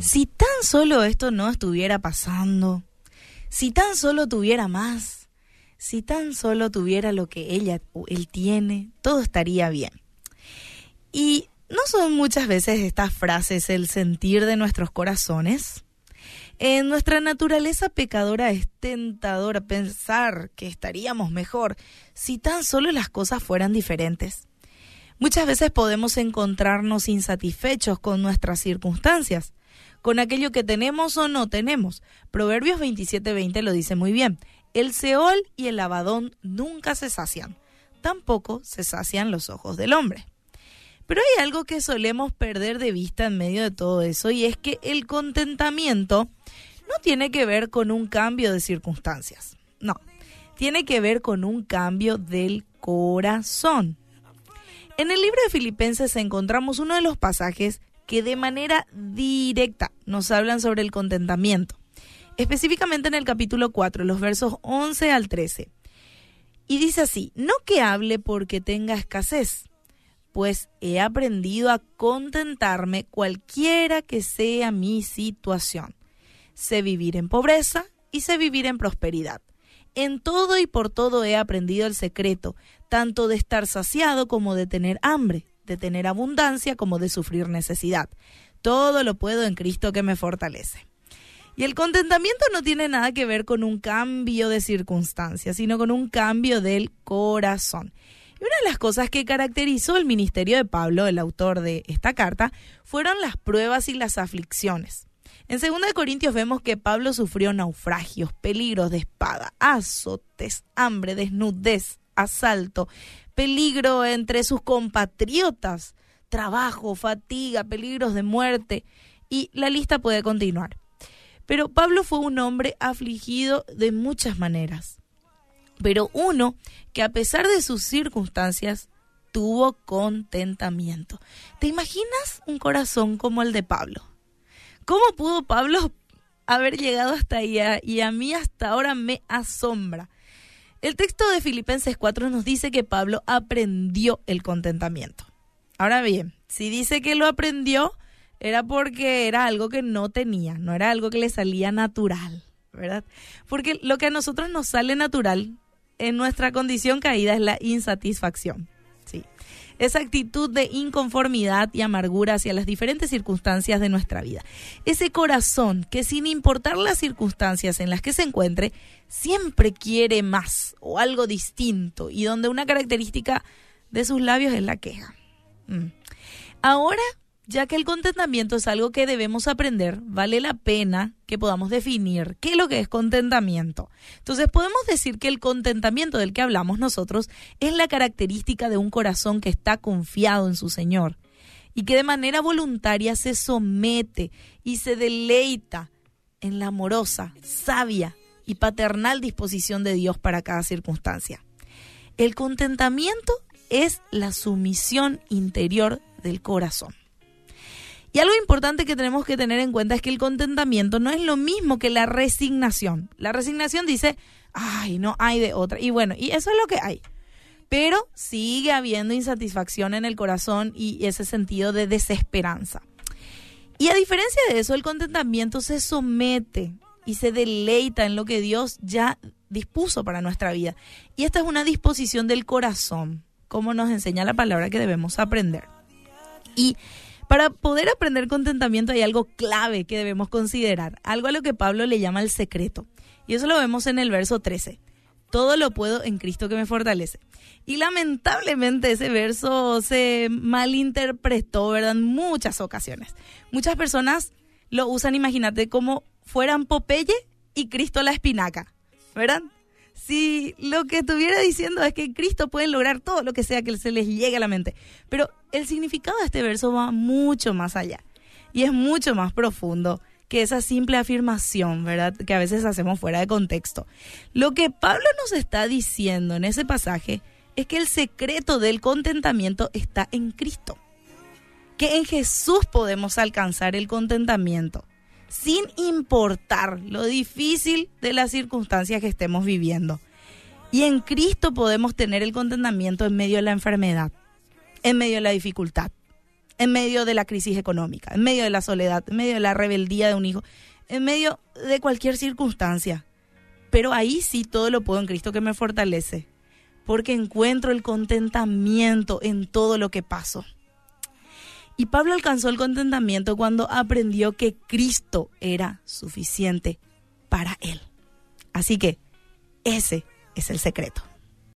Si tan solo esto no estuviera pasando, si tan solo tuviera más, si tan solo tuviera lo que ella o él tiene, todo estaría bien. Y no son muchas veces estas frases el sentir de nuestros corazones. En nuestra naturaleza pecadora es tentadora pensar que estaríamos mejor si tan solo las cosas fueran diferentes. Muchas veces podemos encontrarnos insatisfechos con nuestras circunstancias, con aquello que tenemos o no tenemos. Proverbios 27:20 lo dice muy bien. El Seol y el Abadón nunca se sacian, tampoco se sacian los ojos del hombre. Pero hay algo que solemos perder de vista en medio de todo eso y es que el contentamiento no tiene que ver con un cambio de circunstancias, no, tiene que ver con un cambio del corazón. En el libro de Filipenses encontramos uno de los pasajes que de manera directa nos hablan sobre el contentamiento, específicamente en el capítulo 4, los versos 11 al 13. Y dice así, no que hable porque tenga escasez, pues he aprendido a contentarme cualquiera que sea mi situación. Sé vivir en pobreza y sé vivir en prosperidad. En todo y por todo he aprendido el secreto, tanto de estar saciado como de tener hambre, de tener abundancia como de sufrir necesidad. Todo lo puedo en Cristo que me fortalece. Y el contentamiento no tiene nada que ver con un cambio de circunstancias, sino con un cambio del corazón. Y una de las cosas que caracterizó el ministerio de Pablo, el autor de esta carta, fueron las pruebas y las aflicciones. En 2 Corintios vemos que Pablo sufrió naufragios, peligros de espada, azotes, hambre, desnudez, asalto, peligro entre sus compatriotas, trabajo, fatiga, peligros de muerte, y la lista puede continuar. Pero Pablo fue un hombre afligido de muchas maneras, pero uno que a pesar de sus circunstancias tuvo contentamiento. ¿Te imaginas un corazón como el de Pablo? ¿Cómo pudo Pablo haber llegado hasta ahí? Y a mí hasta ahora me asombra. El texto de Filipenses 4 nos dice que Pablo aprendió el contentamiento. Ahora bien, si dice que lo aprendió, era porque era algo que no tenía, no era algo que le salía natural, ¿verdad? Porque lo que a nosotros nos sale natural en nuestra condición caída es la insatisfacción esa actitud de inconformidad y amargura hacia las diferentes circunstancias de nuestra vida. Ese corazón que sin importar las circunstancias en las que se encuentre, siempre quiere más o algo distinto y donde una característica de sus labios es la queja. Mm. Ahora ya que el contentamiento es algo que debemos aprender, vale la pena que podamos definir qué es lo que es contentamiento. Entonces podemos decir que el contentamiento del que hablamos nosotros es la característica de un corazón que está confiado en su Señor y que de manera voluntaria se somete y se deleita en la amorosa, sabia y paternal disposición de Dios para cada circunstancia. El contentamiento es la sumisión interior del corazón. Y algo importante que tenemos que tener en cuenta es que el contentamiento no es lo mismo que la resignación. La resignación dice, ay, no hay de otra. Y bueno, y eso es lo que hay. Pero sigue habiendo insatisfacción en el corazón y ese sentido de desesperanza. Y a diferencia de eso, el contentamiento se somete y se deleita en lo que Dios ya dispuso para nuestra vida. Y esta es una disposición del corazón, como nos enseña la palabra que debemos aprender. Y para poder aprender contentamiento hay algo clave que debemos considerar, algo a lo que Pablo le llama el secreto. Y eso lo vemos en el verso 13. Todo lo puedo en Cristo que me fortalece. Y lamentablemente ese verso se malinterpretó, ¿verdad? En muchas ocasiones. Muchas personas lo usan, imagínate, como fueran Popeye y Cristo la espinaca, ¿verdad? Si lo que estuviera diciendo es que Cristo puede lograr todo lo que sea que se les llegue a la mente. Pero el significado de este verso va mucho más allá y es mucho más profundo que esa simple afirmación, ¿verdad? Que a veces hacemos fuera de contexto. Lo que Pablo nos está diciendo en ese pasaje es que el secreto del contentamiento está en Cristo. Que en Jesús podemos alcanzar el contentamiento sin importar lo difícil de las circunstancias que estemos viviendo. Y en Cristo podemos tener el contentamiento en medio de la enfermedad, en medio de la dificultad, en medio de la crisis económica, en medio de la soledad, en medio de la rebeldía de un hijo, en medio de cualquier circunstancia. Pero ahí sí todo lo puedo en Cristo que me fortalece, porque encuentro el contentamiento en todo lo que paso. Y Pablo alcanzó el contentamiento cuando aprendió que Cristo era suficiente para él. Así que ese es el secreto.